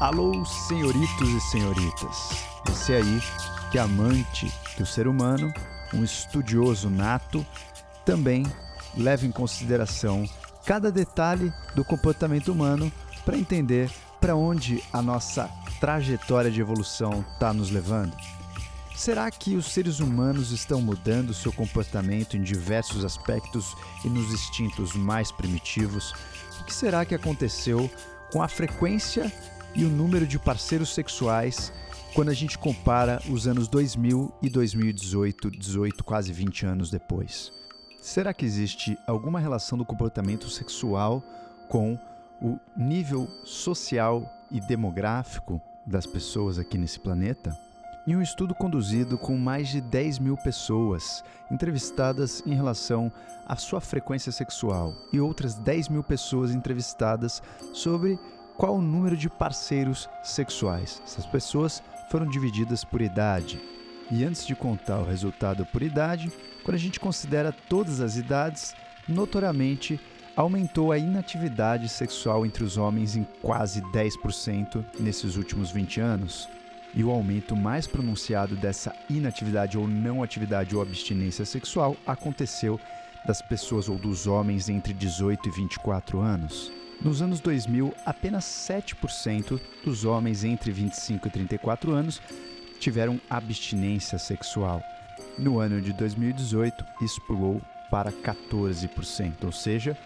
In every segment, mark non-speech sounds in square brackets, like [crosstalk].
Alô, senhoritos e senhoritas. Você aí que é amante do ser humano, um estudioso nato, também leva em consideração cada detalhe do comportamento humano para entender para onde a nossa trajetória de evolução está nos levando. Será que os seres humanos estão mudando seu comportamento em diversos aspectos e nos instintos mais primitivos? O que será que aconteceu com a frequência e o número de parceiros sexuais quando a gente compara os anos 2000 e 2018, 18, quase 20 anos depois? Será que existe alguma relação do comportamento sexual com o nível social e demográfico das pessoas aqui nesse planeta? Em um estudo conduzido com mais de 10 mil pessoas entrevistadas em relação à sua frequência sexual e outras 10 mil pessoas entrevistadas sobre qual o número de parceiros sexuais. Essas pessoas foram divididas por idade. E antes de contar o resultado por idade, quando a gente considera todas as idades, notoriamente aumentou a inatividade sexual entre os homens em quase 10% nesses últimos 20 anos. E o aumento mais pronunciado dessa inatividade ou não atividade ou abstinência sexual aconteceu das pessoas ou dos homens entre 18 e 24 anos. Nos anos 2000, apenas 7% dos homens entre 25 e 34 anos tiveram abstinência sexual. No ano de 2018, isso pulou para 14%, ou seja,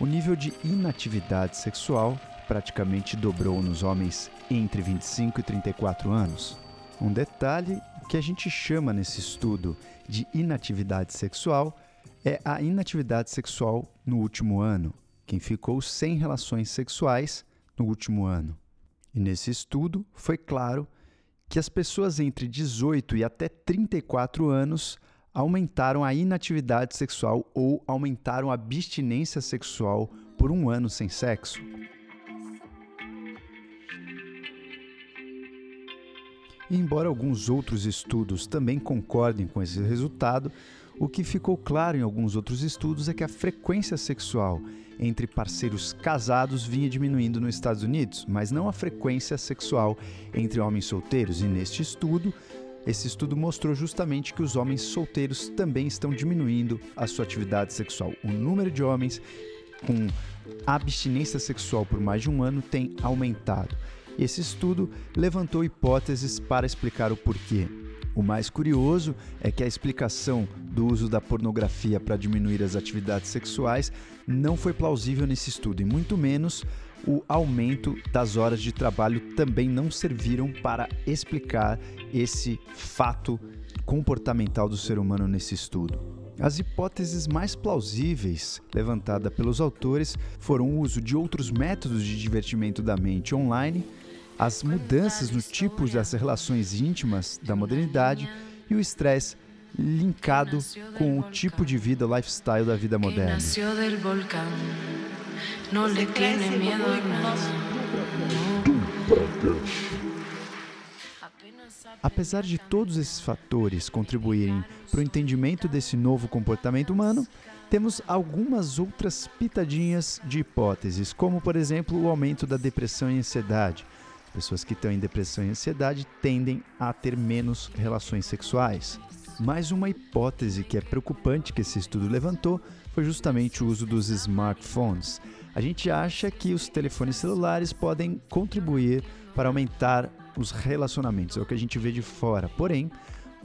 o nível de inatividade sexual praticamente dobrou nos homens entre 25 e 34 anos. Um detalhe que a gente chama nesse estudo de inatividade sexual é a inatividade sexual no último ano, quem ficou sem relações sexuais no último ano. E nesse estudo foi claro que as pessoas entre 18 e até 34 anos aumentaram a inatividade sexual ou aumentaram a abstinência sexual por um ano sem sexo. E embora alguns outros estudos também concordem com esse resultado, o que ficou claro em alguns outros estudos é que a frequência sexual entre parceiros casados vinha diminuindo nos Estados Unidos, mas não a frequência sexual entre homens solteiros. E neste estudo, esse estudo mostrou justamente que os homens solteiros também estão diminuindo a sua atividade sexual. O número de homens com abstinência sexual por mais de um ano tem aumentado. Esse estudo levantou hipóteses para explicar o porquê. O mais curioso é que a explicação do uso da pornografia para diminuir as atividades sexuais não foi plausível nesse estudo, e muito menos o aumento das horas de trabalho também não serviram para explicar esse fato comportamental do ser humano nesse estudo. As hipóteses mais plausíveis levantadas pelos autores foram o uso de outros métodos de divertimento da mente online as mudanças no tipo das relações íntimas da modernidade e o estresse linkado com o tipo de vida, lifestyle da vida moderna. Apesar de todos esses fatores contribuírem para o entendimento desse novo comportamento humano, temos algumas outras pitadinhas de hipóteses, como por exemplo o aumento da depressão e ansiedade, Pessoas que estão em depressão e ansiedade tendem a ter menos relações sexuais. Mais uma hipótese que é preocupante que esse estudo levantou foi justamente o uso dos smartphones. A gente acha que os telefones celulares podem contribuir para aumentar os relacionamentos, é o que a gente vê de fora. Porém,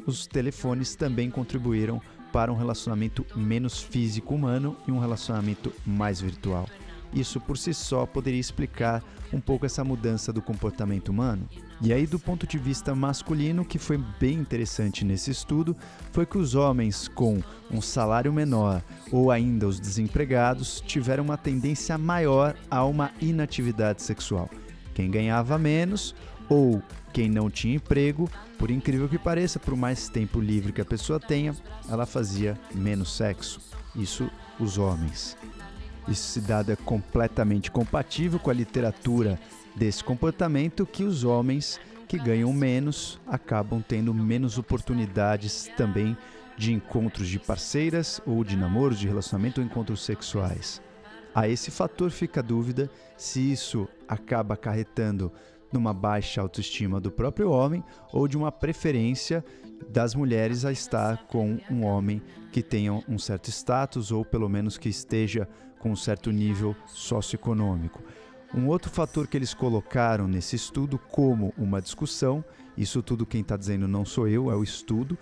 os telefones também contribuíram para um relacionamento menos físico humano e um relacionamento mais virtual. Isso por si só poderia explicar um pouco essa mudança do comportamento humano. E aí, do ponto de vista masculino, o que foi bem interessante nesse estudo foi que os homens com um salário menor ou ainda os desempregados tiveram uma tendência maior a uma inatividade sexual. Quem ganhava menos ou quem não tinha emprego, por incrível que pareça, por mais tempo livre que a pessoa tenha, ela fazia menos sexo. Isso os homens. Esse dado é completamente compatível com a literatura desse comportamento que os homens que ganham menos acabam tendo menos oportunidades também de encontros de parceiras ou de namoros, de relacionamento ou encontros sexuais. A esse fator fica a dúvida se isso acaba acarretando de uma baixa autoestima do próprio homem ou de uma preferência das mulheres a estar com um homem que tenha um certo status ou pelo menos que esteja com um certo nível socioeconômico. Um outro fator que eles colocaram nesse estudo como uma discussão, isso tudo quem está dizendo não sou eu, é o estudo.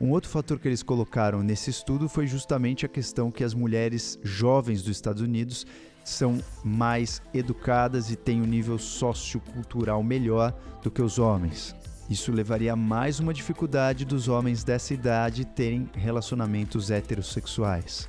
Um outro fator que eles colocaram nesse estudo foi justamente a questão que as mulheres jovens dos Estados Unidos são mais educadas e têm um nível sociocultural melhor do que os homens. Isso levaria a mais uma dificuldade dos homens dessa idade terem relacionamentos heterossexuais.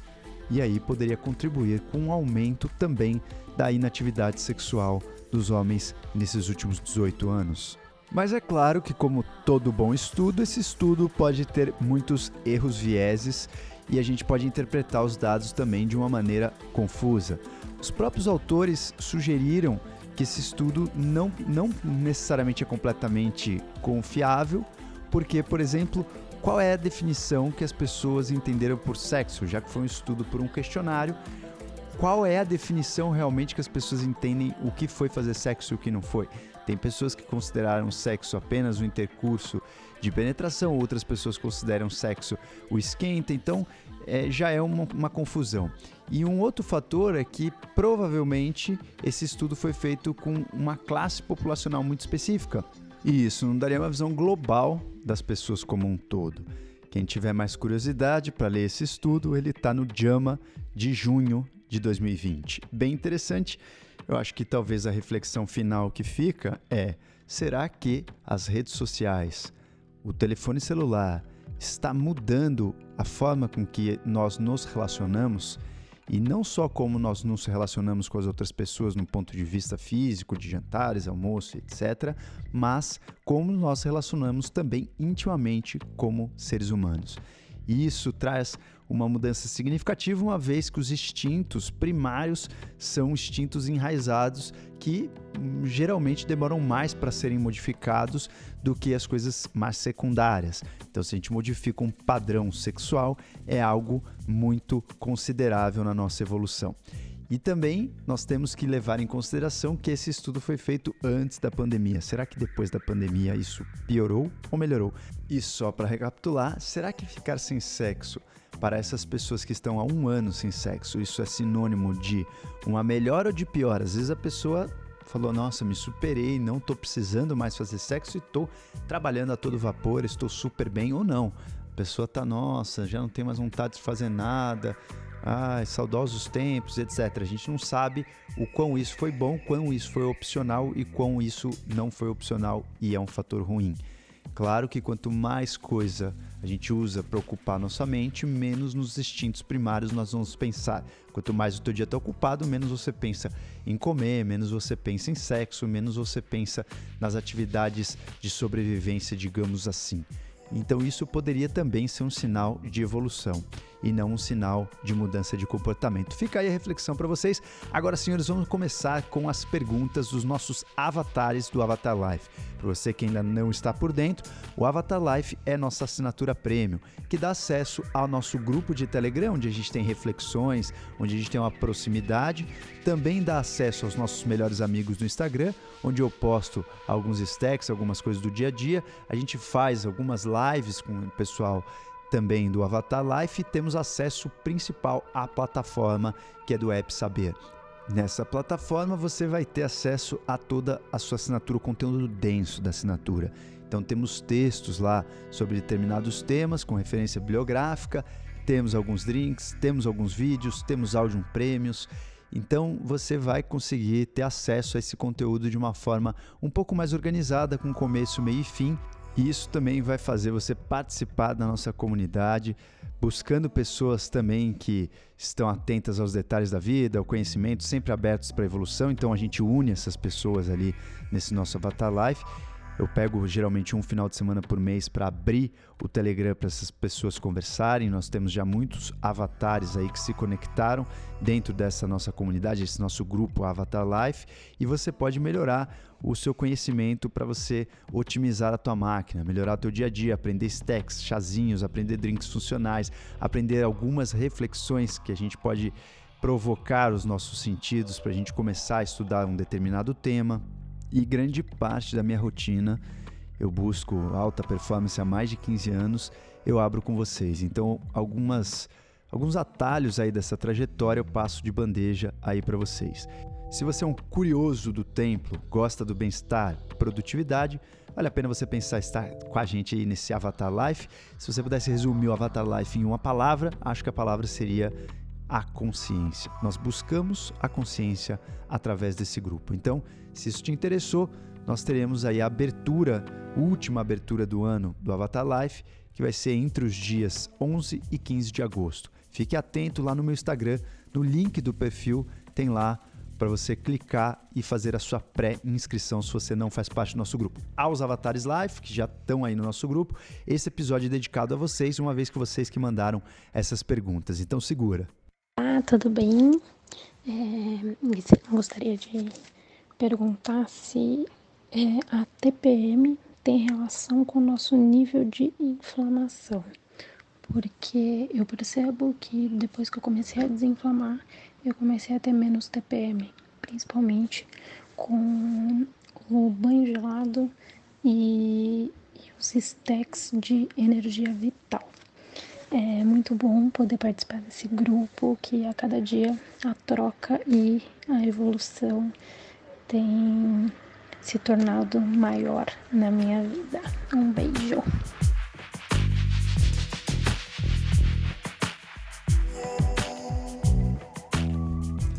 E aí poderia contribuir com um aumento também da inatividade sexual dos homens nesses últimos 18 anos. Mas é claro que, como todo bom estudo, esse estudo pode ter muitos erros, vieses e a gente pode interpretar os dados também de uma maneira confusa. Os próprios autores sugeriram que esse estudo não, não necessariamente é completamente confiável, porque, por exemplo, qual é a definição que as pessoas entenderam por sexo, já que foi um estudo por um questionário, qual é a definição realmente que as pessoas entendem o que foi fazer sexo e o que não foi? Tem pessoas que consideraram sexo apenas o intercurso de penetração, outras pessoas consideram sexo o esquenta, então é, já é uma, uma confusão. E um outro fator é que provavelmente esse estudo foi feito com uma classe populacional muito específica. E isso não daria uma visão global das pessoas como um todo. Quem tiver mais curiosidade para ler esse estudo, ele está no JAMA de junho de 2020. Bem interessante. Eu acho que talvez a reflexão final que fica é: será que as redes sociais, o telefone celular, está mudando a forma com que nós nos relacionamos? E não só como nós nos relacionamos com as outras pessoas no ponto de vista físico, de jantares, almoço, etc., mas como nós relacionamos também intimamente como seres humanos. E isso traz uma mudança significativa, uma vez que os instintos primários são instintos enraizados que hum, geralmente demoram mais para serem modificados do que as coisas mais secundárias. Então, se a gente modifica um padrão sexual, é algo muito considerável na nossa evolução. E também nós temos que levar em consideração que esse estudo foi feito antes da pandemia. Será que depois da pandemia isso piorou ou melhorou? E só para recapitular, será que ficar sem sexo para essas pessoas que estão há um ano sem sexo, isso é sinônimo de uma melhora ou de pior? Às vezes a pessoa falou: Nossa, me superei, não estou precisando mais fazer sexo e estou trabalhando a todo vapor, estou super bem, ou não. A pessoa tá, nossa, já não tem mais vontade de fazer nada, ah, saudosos tempos, etc. A gente não sabe o quão isso foi bom, quão isso foi opcional e quão isso não foi opcional e é um fator ruim. Claro que quanto mais coisa a gente usa para ocupar nossa mente, menos nos instintos primários nós vamos pensar. Quanto mais o teu dia está ocupado, menos você pensa em comer, menos você pensa em sexo, menos você pensa nas atividades de sobrevivência, digamos assim. Então isso poderia também ser um sinal de evolução e não um sinal de mudança de comportamento. Fica aí a reflexão para vocês. Agora, senhores, vamos começar com as perguntas dos nossos avatares do Avatar Life. Para você que ainda não está por dentro, o Avatar Life é nossa assinatura premium, que dá acesso ao nosso grupo de Telegram, onde a gente tem reflexões, onde a gente tem uma proximidade. Também dá acesso aos nossos melhores amigos no Instagram, onde eu posto alguns stacks, algumas coisas do dia a dia. A gente faz algumas lives com o pessoal também do Avatar Life temos acesso principal à plataforma que é do App Saber. Nessa plataforma você vai ter acesso a toda a sua assinatura, o conteúdo denso da assinatura. Então temos textos lá sobre determinados temas com referência bibliográfica, temos alguns drinks, temos alguns vídeos, temos áudio prêmios. Então você vai conseguir ter acesso a esse conteúdo de uma forma um pouco mais organizada, com começo, meio e fim, e isso também vai fazer você participar da nossa comunidade, buscando pessoas também que estão atentas aos detalhes da vida, ao conhecimento, sempre abertos para a evolução. Então a gente une essas pessoas ali nesse nosso Avatar Life eu pego geralmente um final de semana por mês para abrir o Telegram para essas pessoas conversarem. Nós temos já muitos avatares aí que se conectaram dentro dessa nossa comunidade, esse nosso grupo Avatar Life, e você pode melhorar o seu conhecimento para você otimizar a tua máquina, melhorar o teu dia a dia, aprender stacks, chazinhos, aprender drinks funcionais, aprender algumas reflexões que a gente pode provocar os nossos sentidos para a gente começar a estudar um determinado tema. E grande parte da minha rotina, eu busco alta performance há mais de 15 anos, eu abro com vocês. Então, algumas alguns atalhos aí dessa trajetória eu passo de bandeja aí para vocês. Se você é um curioso do templo, gosta do bem-estar, produtividade, vale a pena você pensar estar com a gente aí nesse Avatar Life. Se você pudesse resumir o Avatar Life em uma palavra, acho que a palavra seria a consciência. Nós buscamos a consciência através desse grupo. Então, se isso te interessou, nós teremos aí a abertura, última abertura do ano do Avatar Life, que vai ser entre os dias 11 e 15 de agosto. Fique atento lá no meu Instagram, no link do perfil tem lá para você clicar e fazer a sua pré-inscrição se você não faz parte do nosso grupo. Aos Avatares Live, que já estão aí no nosso grupo, esse episódio é dedicado a vocês, uma vez que vocês que mandaram essas perguntas. Então segura. Ah, tudo bem? É, gostaria de perguntar se é, a TPM tem relação com o nosso nível de inflamação. Porque eu percebo que depois que eu comecei a desinflamar, eu comecei a ter menos TPM, principalmente com o banho gelado e, e os stacks de energia vital. É muito bom poder participar desse grupo que a cada dia a troca e a evolução tem se tornado maior na minha vida. Um beijo.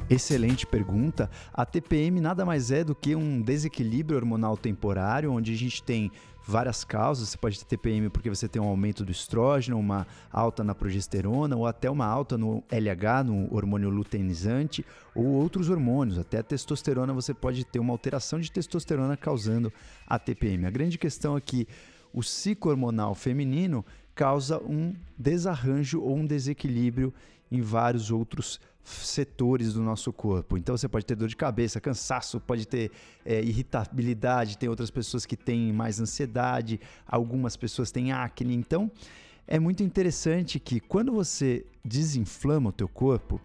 Excelente pergunta. A TPM nada mais é do que um desequilíbrio hormonal temporário, onde a gente tem várias causas. Você pode ter TPM porque você tem um aumento do estrógeno, uma alta na progesterona, ou até uma alta no LH, no hormônio luteinizante, ou outros hormônios. Até a testosterona você pode ter uma alteração de testosterona causando a TPM. A grande questão é que o ciclo hormonal feminino causa um desarranjo ou um desequilíbrio em vários outros setores do nosso corpo. Então você pode ter dor de cabeça, cansaço, pode ter é, irritabilidade, tem outras pessoas que têm mais ansiedade, algumas pessoas têm acne. Então é muito interessante que quando você desinflama o teu corpo,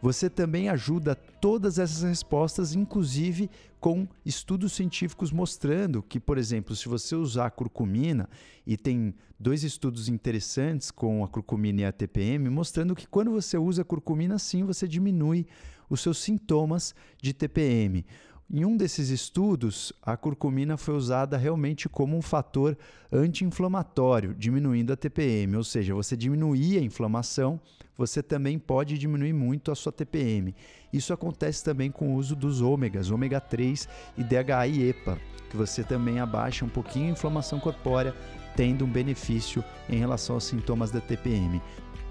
você também ajuda todas essas respostas, inclusive com estudos científicos mostrando que, por exemplo, se você usar curcumina, e tem dois estudos interessantes com a curcumina e a TPM, mostrando que quando você usa a curcumina, sim, você diminui os seus sintomas de TPM. Em um desses estudos, a curcumina foi usada realmente como um fator anti-inflamatório, diminuindo a TPM, ou seja, você diminuir a inflamação, você também pode diminuir muito a sua TPM. Isso acontece também com o uso dos ômegas, ômega 3 e DHA e EPA, que você também abaixa um pouquinho a inflamação corpórea, tendo um benefício em relação aos sintomas da TPM.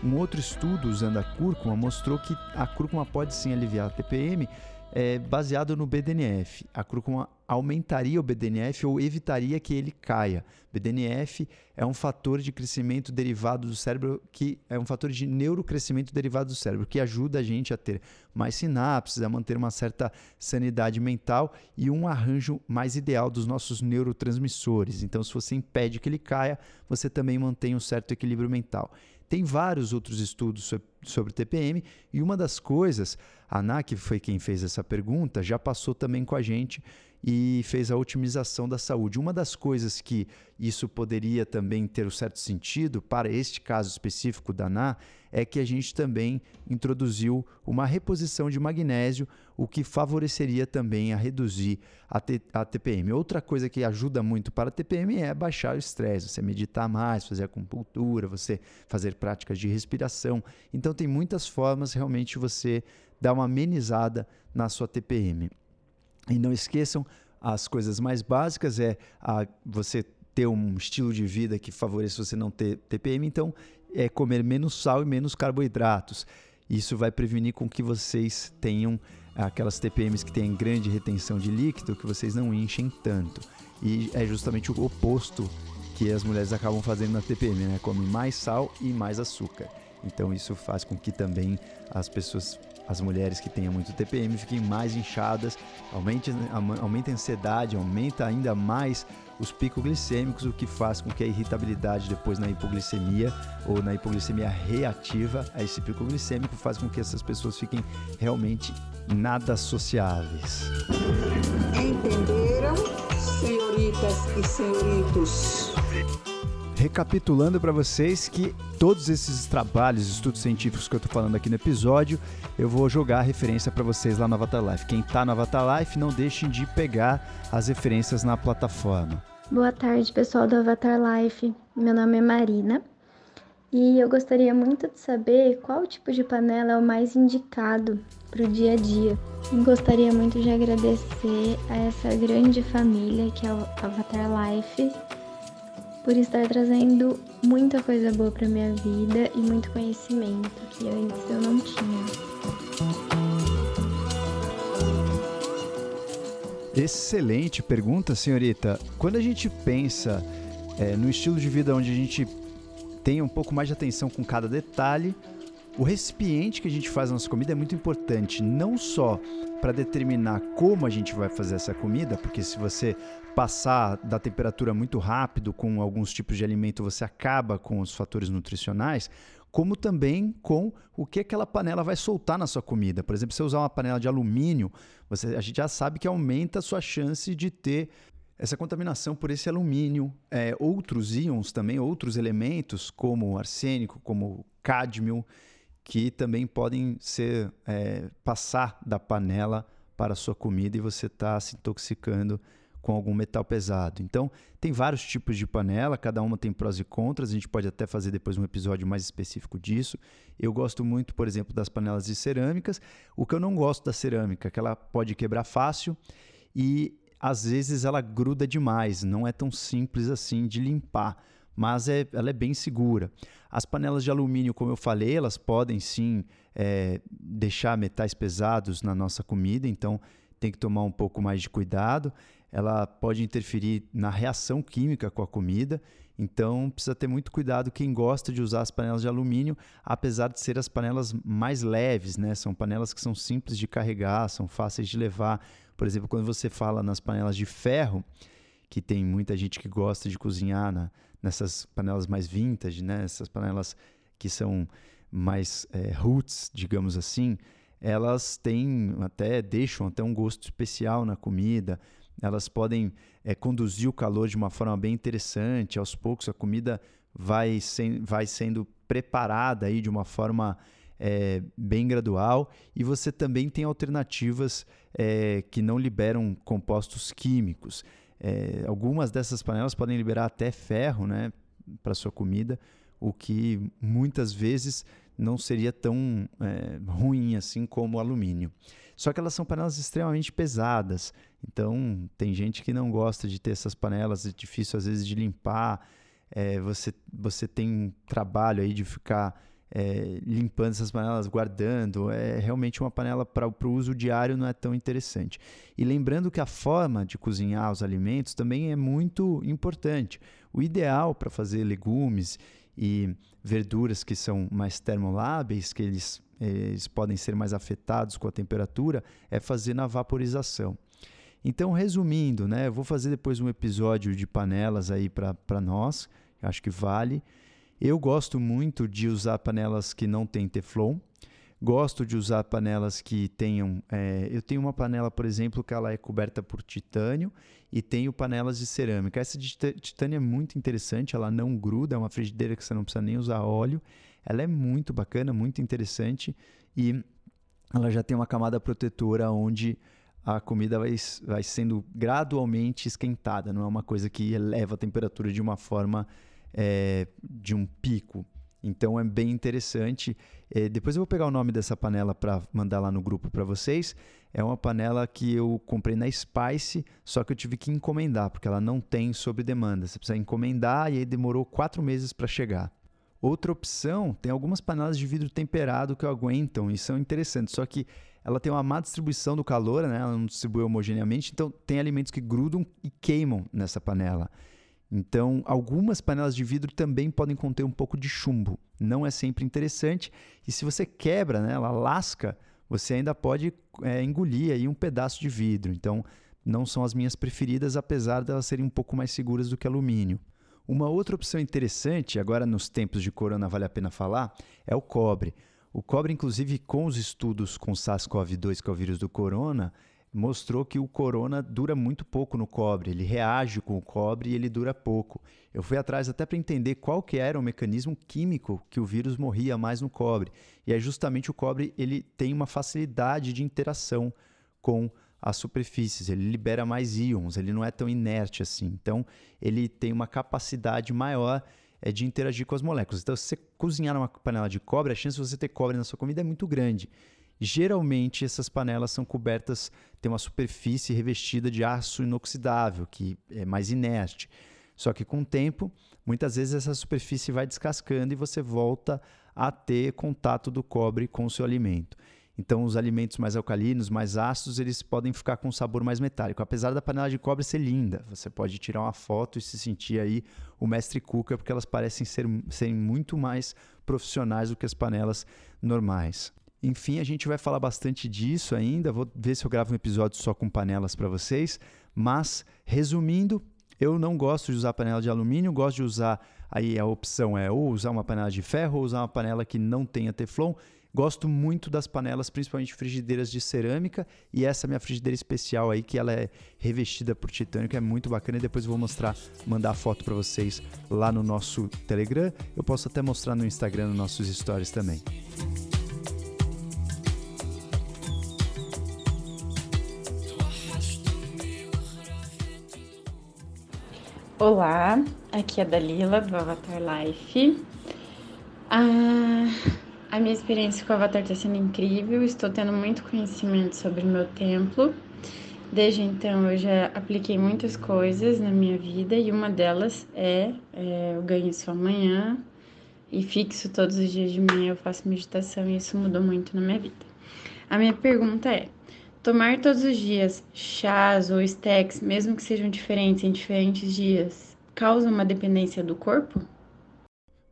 Um outro estudo usando a cúrcuma mostrou que a cúrcuma pode sim aliviar a TPM, é, baseado no BDNF. A cúrcuma aumentaria o BDNF ou evitaria que ele caia. BDNF é um fator de crescimento derivado do cérebro que é um fator de neurocrescimento derivado do cérebro que ajuda a gente a ter mais sinapses, a manter uma certa sanidade mental e um arranjo mais ideal dos nossos neurotransmissores. Então, se você impede que ele caia, você também mantém um certo equilíbrio mental. Tem vários outros estudos sobre TPM e uma das coisas, a Ana, que foi quem fez essa pergunta, já passou também com a gente e fez a otimização da saúde. Uma das coisas que isso poderia também ter um certo sentido para este caso específico da NA é que a gente também introduziu uma reposição de magnésio, o que favoreceria também a reduzir a, a TPM. Outra coisa que ajuda muito para a TPM é baixar o estresse, você meditar mais, fazer acupuntura, você fazer práticas de respiração. Então tem muitas formas realmente você dar uma amenizada na sua TPM. E não esqueçam, as coisas mais básicas é a, você ter um estilo de vida que favoreça você não ter TPM, então é comer menos sal e menos carboidratos. Isso vai prevenir com que vocês tenham aquelas TPMs que têm grande retenção de líquido, que vocês não enchem tanto. E é justamente o oposto que as mulheres acabam fazendo na TPM, né? Comem mais sal e mais açúcar. Então isso faz com que também as pessoas as mulheres que tenham muito TPM fiquem mais inchadas, aumente, aumenta a ansiedade, aumenta ainda mais os picos glicêmicos, o que faz com que a irritabilidade depois na hipoglicemia ou na hipoglicemia reativa a esse pico glicêmico faz com que essas pessoas fiquem realmente nada sociáveis. Entenderam, senhoritas e senhoritos? Recapitulando para vocês que todos esses trabalhos, estudos científicos que eu estou falando aqui no episódio, eu vou jogar a referência para vocês lá no Avatar Life. Quem está no Avatar Life, não deixem de pegar as referências na plataforma. Boa tarde, pessoal do Avatar Life. Meu nome é Marina e eu gostaria muito de saber qual tipo de panela é o mais indicado para o dia a dia. Gostaria muito de agradecer a essa grande família que é o Avatar Life por estar trazendo muita coisa boa para minha vida e muito conhecimento que antes eu não tinha. Excelente pergunta, senhorita. Quando a gente pensa é, no estilo de vida onde a gente tem um pouco mais de atenção com cada detalhe, o recipiente que a gente faz a nossa comida é muito importante, não só para determinar como a gente vai fazer essa comida, porque se você passar da temperatura muito rápido com alguns tipos de alimento, você acaba com os fatores nutricionais, como também com o que aquela panela vai soltar na sua comida. Por exemplo, se você usar uma panela de alumínio, você, a gente já sabe que aumenta a sua chance de ter essa contaminação por esse alumínio, é, outros íons também, outros elementos como arsênico, como cádmio, que também podem ser é, passar da panela para a sua comida e você está se intoxicando com algum metal pesado. Então, tem vários tipos de panela, cada uma tem prós e contras, a gente pode até fazer depois um episódio mais específico disso. Eu gosto muito, por exemplo, das panelas de cerâmicas. O que eu não gosto da cerâmica é que ela pode quebrar fácil e às vezes ela gruda demais, não é tão simples assim de limpar mas é, ela é bem segura. As panelas de alumínio, como eu falei, elas podem sim é, deixar metais pesados na nossa comida, então tem que tomar um pouco mais de cuidado. Ela pode interferir na reação química com a comida, então precisa ter muito cuidado quem gosta de usar as panelas de alumínio, apesar de ser as panelas mais leves, né? São panelas que são simples de carregar, são fáceis de levar. Por exemplo, quando você fala nas panelas de ferro, que tem muita gente que gosta de cozinhar na, nessas panelas mais vintage, né? Essas panelas que são mais é, roots, digamos assim, elas têm até deixam até um gosto especial na comida. Elas podem é, conduzir o calor de uma forma bem interessante. Aos poucos a comida vai, vai sendo preparada aí de uma forma é, bem gradual e você também tem alternativas é, que não liberam compostos químicos. É, algumas dessas panelas podem liberar até ferro né, para sua comida, o que muitas vezes não seria tão é, ruim assim como o alumínio. Só que elas são panelas extremamente pesadas, então tem gente que não gosta de ter essas panelas, é difícil às vezes de limpar. É, você, você tem trabalho aí de ficar é, limpando essas panelas, guardando. É realmente uma panela para o uso diário não é tão interessante. E lembrando que a forma de cozinhar os alimentos também é muito importante. O ideal para fazer legumes e verduras que são mais termoláveis, que eles, eles podem ser mais afetados com a temperatura, é fazer na vaporização. Então, resumindo, né, eu vou fazer depois um episódio de panelas aí para nós, acho que vale. Eu gosto muito de usar panelas que não têm Teflon. Gosto de usar panelas que tenham. É, eu tenho uma panela, por exemplo, que ela é coberta por titânio e tenho panelas de cerâmica. Essa de titânio é muito interessante, ela não gruda, é uma frigideira que você não precisa nem usar óleo. Ela é muito bacana, muito interessante e ela já tem uma camada protetora onde a comida vai, vai sendo gradualmente esquentada, não é uma coisa que eleva a temperatura de uma forma é, de um pico. Então é bem interessante. É, depois eu vou pegar o nome dessa panela para mandar lá no grupo para vocês. É uma panela que eu comprei na Spice, só que eu tive que encomendar, porque ela não tem sob demanda. Você precisa encomendar e aí demorou quatro meses para chegar. Outra opção, tem algumas panelas de vidro temperado que aguentam e são interessantes, só que ela tem uma má distribuição do calor, né? ela não distribui homogeneamente, então tem alimentos que grudam e queimam nessa panela. Então, algumas panelas de vidro também podem conter um pouco de chumbo. Não é sempre interessante. E se você quebra, né, ela lasca, você ainda pode é, engolir aí um pedaço de vidro. Então, não são as minhas preferidas, apesar de elas serem um pouco mais seguras do que alumínio. Uma outra opção interessante, agora nos tempos de corona vale a pena falar, é o cobre. O cobre, inclusive, com os estudos com SARS-CoV-2, que é o vírus do corona, mostrou que o corona dura muito pouco no cobre, ele reage com o cobre e ele dura pouco. Eu fui atrás até para entender qual que era o mecanismo químico que o vírus morria mais no cobre. E é justamente o cobre, ele tem uma facilidade de interação com as superfícies, ele libera mais íons, ele não é tão inerte assim. Então, ele tem uma capacidade maior é, de interagir com as moléculas. Então, se você cozinhar numa panela de cobre, a chance de você ter cobre na sua comida é muito grande. Geralmente, essas panelas são cobertas, tem uma superfície revestida de aço inoxidável, que é mais inerte. Só que com o tempo, muitas vezes essa superfície vai descascando e você volta a ter contato do cobre com o seu alimento. Então, os alimentos mais alcalinos, mais ácidos, eles podem ficar com um sabor mais metálico. Apesar da panela de cobre ser linda, você pode tirar uma foto e se sentir aí o mestre cooker, porque elas parecem ser, serem muito mais profissionais do que as panelas normais. Enfim, a gente vai falar bastante disso ainda. Vou ver se eu gravo um episódio só com panelas para vocês. Mas, resumindo, eu não gosto de usar panela de alumínio, gosto de usar aí a opção é ou usar uma panela de ferro ou usar uma panela que não tenha teflon. Gosto muito das panelas, principalmente frigideiras de cerâmica, e essa minha frigideira especial aí que ela é revestida por titânio, que é muito bacana e depois eu vou mostrar, mandar foto para vocês lá no nosso Telegram. Eu posso até mostrar no Instagram, nos nossos stories também. Olá, aqui é a Dalila do Avatar Life. Ah, a minha experiência com o Avatar está sendo incrível, estou tendo muito conhecimento sobre o meu templo. Desde então eu já apliquei muitas coisas na minha vida e uma delas é, é eu ganho isso amanhã e fixo todos os dias de manhã eu faço meditação e isso mudou muito na minha vida. A minha pergunta é: tomar todos os dias chás ou stacks, mesmo que sejam diferentes em diferentes dias, causa uma dependência do corpo?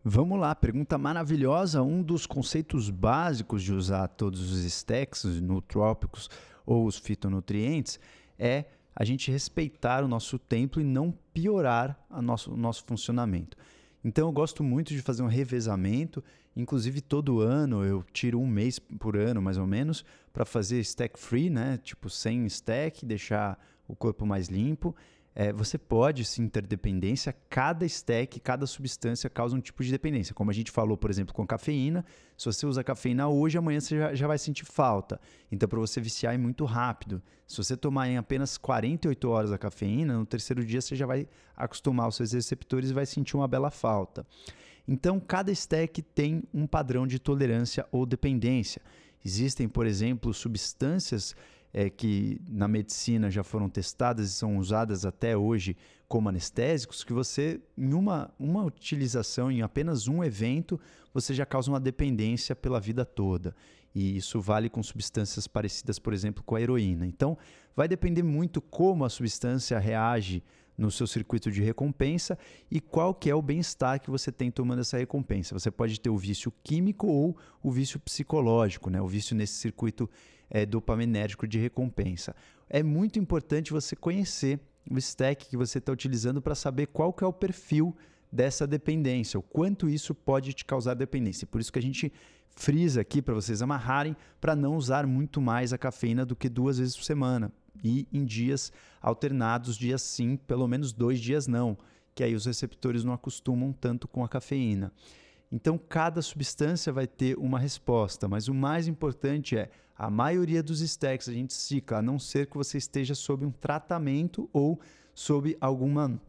Vamos lá, pergunta maravilhosa. Um dos conceitos básicos de usar todos os stacks, os nutrópicos ou os fitonutrientes é a gente respeitar o nosso templo e não piorar nosso, o nosso funcionamento. Então eu gosto muito de fazer um revezamento, inclusive todo ano eu tiro um mês por ano mais ou menos para fazer stack free, né? Tipo sem stack, deixar o corpo mais limpo é, você pode sim ter dependência, cada stack, cada substância causa um tipo de dependência. Como a gente falou, por exemplo, com cafeína, se você usa cafeína hoje, amanhã você já, já vai sentir falta. Então, para você viciar é muito rápido. Se você tomar em apenas 48 horas a cafeína, no terceiro dia você já vai acostumar os seus receptores e vai sentir uma bela falta. Então, cada stack tem um padrão de tolerância ou dependência. Existem, por exemplo, substâncias é, que na medicina já foram testadas e são usadas até hoje como anestésicos, que você, em uma, uma utilização, em apenas um evento, você já causa uma dependência pela vida toda. E isso vale com substâncias parecidas, por exemplo, com a heroína. Então, vai depender muito como a substância reage no seu circuito de recompensa e qual que é o bem-estar que você tem tomando essa recompensa. Você pode ter o vício químico ou o vício psicológico, né? o vício nesse circuito é, dopaminérgico de recompensa. É muito importante você conhecer o stack que você está utilizando para saber qual que é o perfil dessa dependência, o quanto isso pode te causar dependência. Por isso que a gente frisa aqui para vocês amarrarem para não usar muito mais a cafeína do que duas vezes por semana e em dias alternados, dias sim, pelo menos dois dias não, que aí os receptores não acostumam tanto com a cafeína. Então, cada substância vai ter uma resposta, mas o mais importante é a maioria dos stacks a gente cicla, a não ser que você esteja sob um tratamento ou sob alguma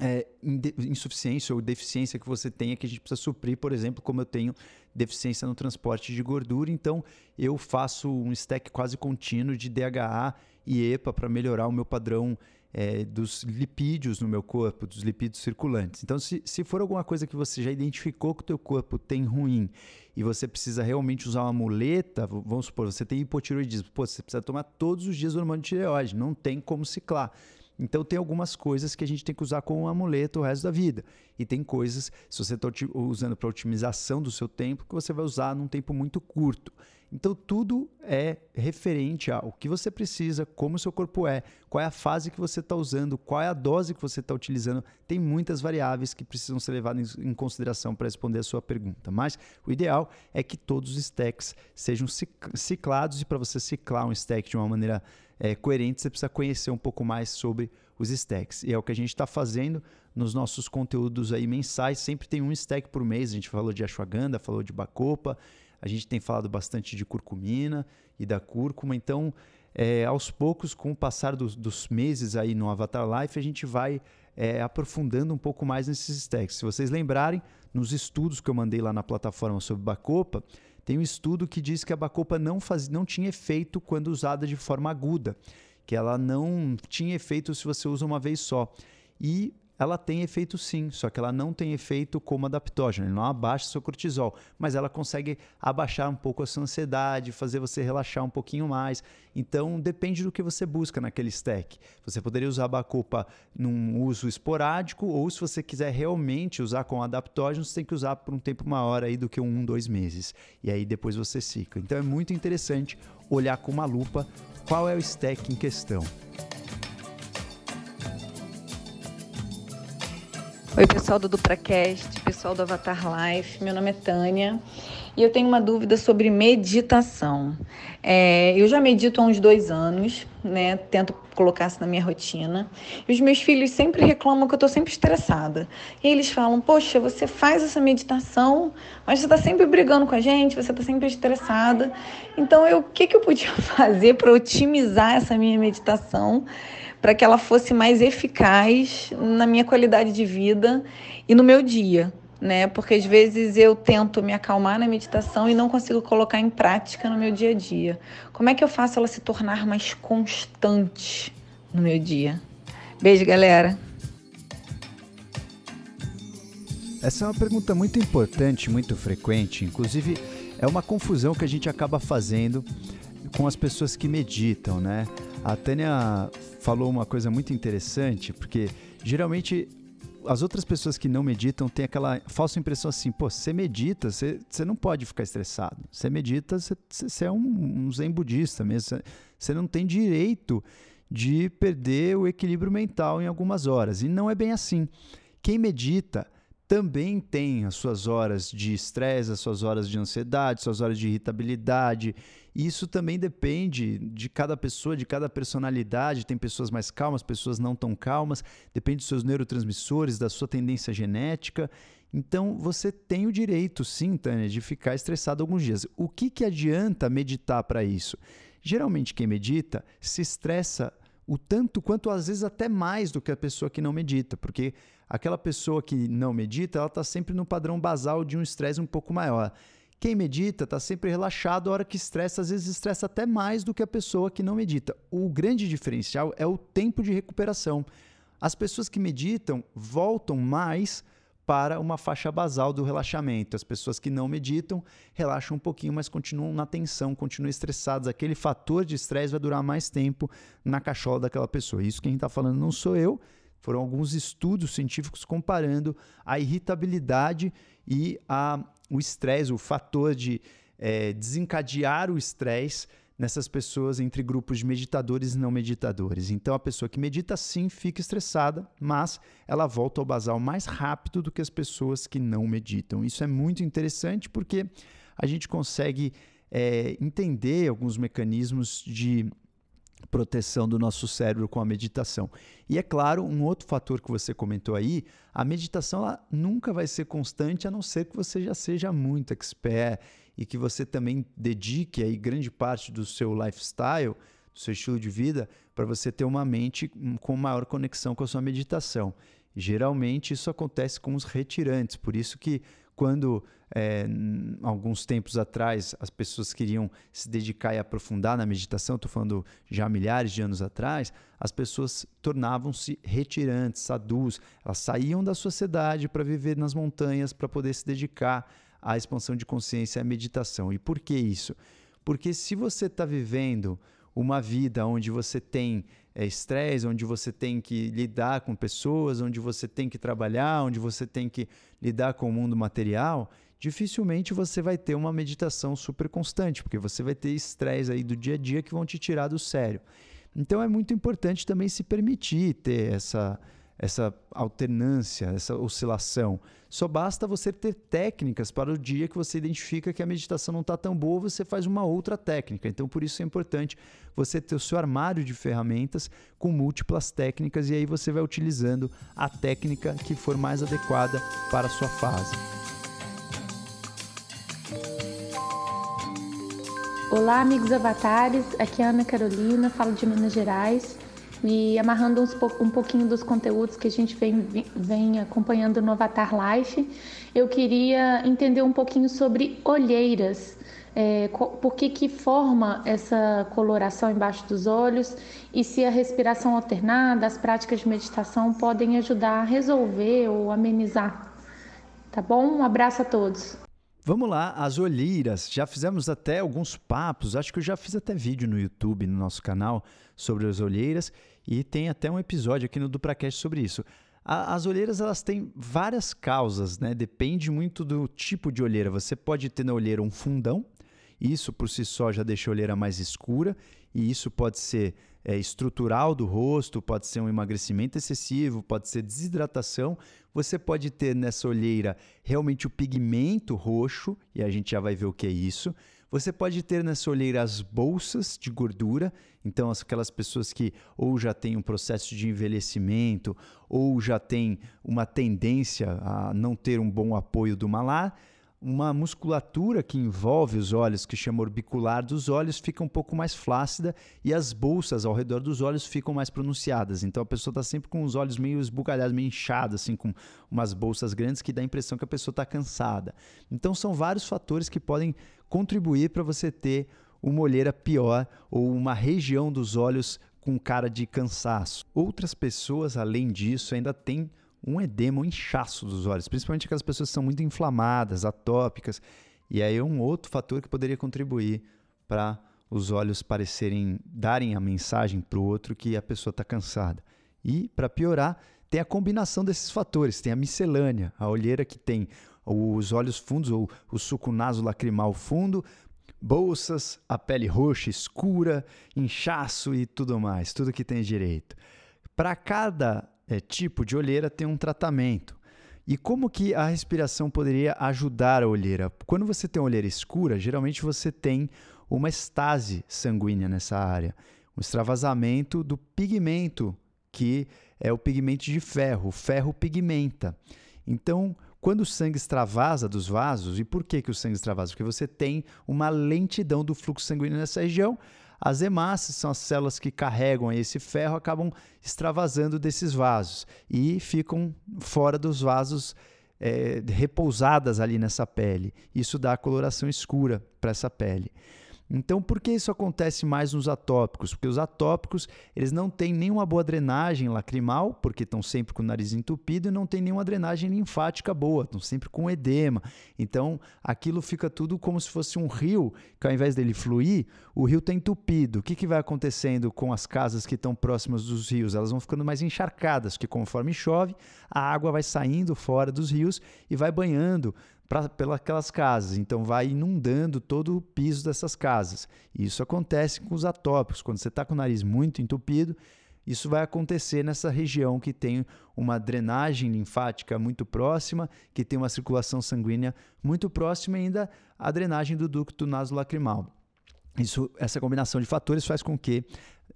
é, insuficiência ou deficiência que você tenha que a gente precisa suprir, por exemplo, como eu tenho deficiência no transporte de gordura, então eu faço um stack quase contínuo de DHA e EPA para melhorar o meu padrão é, dos lipídios no meu corpo, dos lipídios circulantes. Então, se, se for alguma coisa que você já identificou que o teu corpo tem ruim e você precisa realmente usar uma muleta, vamos supor, você tem hipotiroidismo, pô, você precisa tomar todos os dias o hormônio de tireoide, não tem como ciclar. Então tem algumas coisas que a gente tem que usar como amuleto o resto da vida. E tem coisas, se você está usando para otimização do seu tempo, que você vai usar num tempo muito curto. Então, tudo é referente ao que você precisa, como o seu corpo é, qual é a fase que você está usando, qual é a dose que você está utilizando. Tem muitas variáveis que precisam ser levadas em consideração para responder a sua pergunta. Mas o ideal é que todos os stacks sejam ciclados, e para você ciclar um stack de uma maneira é, coerente, você precisa conhecer um pouco mais sobre os stacks. E é o que a gente está fazendo nos nossos conteúdos aí mensais. Sempre tem um stack por mês. A gente falou de ashwagandha, falou de bacopa. A gente tem falado bastante de curcumina e da cúrcuma. Então, é, aos poucos, com o passar dos, dos, meses aí no Avatar Life, a gente vai é, aprofundando um pouco mais nesses stacks. Se vocês lembrarem, nos estudos que eu mandei lá na plataforma sobre bacopa, tem um estudo que diz que a bacopa não, faz, não tinha efeito quando usada de forma aguda, que ela não tinha efeito se você usa uma vez só. E ela tem efeito sim, só que ela não tem efeito como adaptógeno, ele não abaixa seu cortisol, mas ela consegue abaixar um pouco a sua ansiedade, fazer você relaxar um pouquinho mais. Então depende do que você busca naquele stack. Você poderia usar a bacopa num uso esporádico, ou se você quiser realmente usar com adaptógeno, você tem que usar por um tempo maior aí do que um, dois meses. E aí depois você cicla. Então é muito interessante olhar com uma lupa qual é o stack em questão. Oi, pessoal do DupraCast, pessoal do Avatar Life. Meu nome é Tânia e eu tenho uma dúvida sobre meditação. É, eu já medito há uns dois anos, né? Tento colocar isso na minha rotina. E os meus filhos sempre reclamam que eu estou sempre estressada. E eles falam: Poxa, você faz essa meditação, mas você está sempre brigando com a gente, você está sempre estressada. Então, eu, o que, que eu podia [laughs] fazer para otimizar essa minha meditação? Para que ela fosse mais eficaz na minha qualidade de vida e no meu dia, né? Porque às vezes eu tento me acalmar na meditação e não consigo colocar em prática no meu dia a dia. Como é que eu faço ela se tornar mais constante no meu dia? Beijo, galera. Essa é uma pergunta muito importante, muito frequente. Inclusive, é uma confusão que a gente acaba fazendo com as pessoas que meditam, né? A Tânia falou uma coisa muito interessante, porque geralmente as outras pessoas que não meditam têm aquela falsa impressão assim, pô, você medita, você, você não pode ficar estressado. Você medita, você, você é um, um zen budista mesmo. Você não tem direito de perder o equilíbrio mental em algumas horas. E não é bem assim. Quem medita também tem as suas horas de estresse, as suas horas de ansiedade, suas horas de irritabilidade. Isso também depende de cada pessoa, de cada personalidade. Tem pessoas mais calmas, pessoas não tão calmas. Depende dos seus neurotransmissores, da sua tendência genética. Então você tem o direito, sim, Tânia, de ficar estressado alguns dias. O que, que adianta meditar para isso? Geralmente quem medita se estressa o tanto quanto às vezes até mais do que a pessoa que não medita, porque aquela pessoa que não medita, ela está sempre no padrão basal de um estresse um pouco maior. Quem medita está sempre relaxado, a hora que estressa, às vezes estressa até mais do que a pessoa que não medita. O grande diferencial é o tempo de recuperação. As pessoas que meditam voltam mais para uma faixa basal do relaxamento. As pessoas que não meditam relaxam um pouquinho, mas continuam na tensão, continuam estressadas. Aquele fator de estresse vai durar mais tempo na cachola daquela pessoa. Isso quem está falando não sou eu. Foram alguns estudos científicos comparando a irritabilidade e a, o estresse, o fator de é, desencadear o estresse nessas pessoas entre grupos de meditadores e não meditadores. Então a pessoa que medita sim fica estressada, mas ela volta ao basal mais rápido do que as pessoas que não meditam. Isso é muito interessante porque a gente consegue é, entender alguns mecanismos de proteção do nosso cérebro com a meditação. E é claro, um outro fator que você comentou aí, a meditação ela nunca vai ser constante a não ser que você já seja muito expert e que você também dedique aí grande parte do seu lifestyle, do seu estilo de vida, para você ter uma mente com maior conexão com a sua meditação. Geralmente isso acontece com os retirantes, por isso que quando é, alguns tempos atrás as pessoas queriam se dedicar e aprofundar na meditação, estou falando já milhares de anos atrás, as pessoas tornavam-se retirantes, sadhus, elas saíam da sociedade para viver nas montanhas, para poder se dedicar a expansão de consciência e a meditação. E por que isso? Porque se você está vivendo uma vida onde você tem é, estresse, onde você tem que lidar com pessoas, onde você tem que trabalhar, onde você tem que lidar com o mundo material, dificilmente você vai ter uma meditação super constante, porque você vai ter estresse aí do dia a dia que vão te tirar do sério. Então é muito importante também se permitir ter essa essa alternância, essa oscilação. Só basta você ter técnicas para o dia que você identifica que a meditação não está tão boa, você faz uma outra técnica. Então, por isso é importante você ter o seu armário de ferramentas com múltiplas técnicas e aí você vai utilizando a técnica que for mais adequada para a sua fase. Olá, amigos avatares. Aqui é a Ana Carolina, falo de Minas Gerais. E amarrando uns, um pouquinho dos conteúdos que a gente vem, vem acompanhando no Avatar Life, eu queria entender um pouquinho sobre olheiras. É, por que, que forma essa coloração embaixo dos olhos e se a respiração alternada, as práticas de meditação podem ajudar a resolver ou amenizar. Tá bom? Um abraço a todos. Vamos lá, as olheiras. Já fizemos até alguns papos, acho que eu já fiz até vídeo no YouTube, no nosso canal, sobre as olheiras e tem até um episódio aqui no Dupracast sobre isso. As olheiras elas têm várias causas, né? Depende muito do tipo de olheira. Você pode ter na olheira um fundão, isso por si só já deixa a olheira mais escura, e isso pode ser é, estrutural do rosto, pode ser um emagrecimento excessivo, pode ser desidratação. Você pode ter nessa olheira realmente o pigmento roxo, e a gente já vai ver o que é isso. Você pode ter nessa olheira as bolsas de gordura, então aquelas pessoas que ou já têm um processo de envelhecimento ou já têm uma tendência a não ter um bom apoio do malar uma musculatura que envolve os olhos, que chama orbicular dos olhos, fica um pouco mais flácida e as bolsas ao redor dos olhos ficam mais pronunciadas. Então a pessoa está sempre com os olhos meio esbugalhados, meio inchados, assim, com umas bolsas grandes que dá a impressão que a pessoa está cansada. Então são vários fatores que podem contribuir para você ter uma olheira pior ou uma região dos olhos com cara de cansaço. Outras pessoas, além disso, ainda têm um edema, um inchaço dos olhos, principalmente aquelas pessoas que são muito inflamadas, atópicas. E aí é um outro fator que poderia contribuir para os olhos parecerem darem a mensagem para o outro que a pessoa está cansada. E para piorar, tem a combinação desses fatores, tem a miscelânea, a olheira que tem os olhos fundos ou o suco naso lacrimal fundo, bolsas, a pele roxa escura, inchaço e tudo mais, tudo que tem direito. Para cada é, tipo de olheira tem um tratamento. E como que a respiração poderia ajudar a olheira? Quando você tem uma olheira escura, geralmente você tem uma estase sanguínea nessa área, um extravasamento do pigmento, que é o pigmento de ferro. O ferro pigmenta. Então, quando o sangue extravasa dos vasos, e por que, que o sangue extravasa? Porque você tem uma lentidão do fluxo sanguíneo nessa região, as hemácias são as células que carregam esse ferro, acabam extravasando desses vasos e ficam fora dos vasos é, repousadas ali nessa pele. Isso dá a coloração escura para essa pele. Então, por que isso acontece mais nos atópicos? Porque os atópicos, eles não têm nenhuma boa drenagem lacrimal, porque estão sempre com o nariz entupido e não tem nenhuma drenagem linfática boa, estão sempre com edema. Então, aquilo fica tudo como se fosse um rio, que ao invés dele fluir, o rio está entupido. O que, que vai acontecendo com as casas que estão próximas dos rios? Elas vão ficando mais encharcadas, porque conforme chove, a água vai saindo fora dos rios e vai banhando pra, pelas casas, então vai inundando todo o piso dessas casas. Isso acontece com os atópicos, quando você está com o nariz muito entupido, isso vai acontecer nessa região que tem uma drenagem linfática muito próxima, que tem uma circulação sanguínea muito próxima e ainda a drenagem do ducto nasolacrimal. Isso, essa combinação de fatores faz com que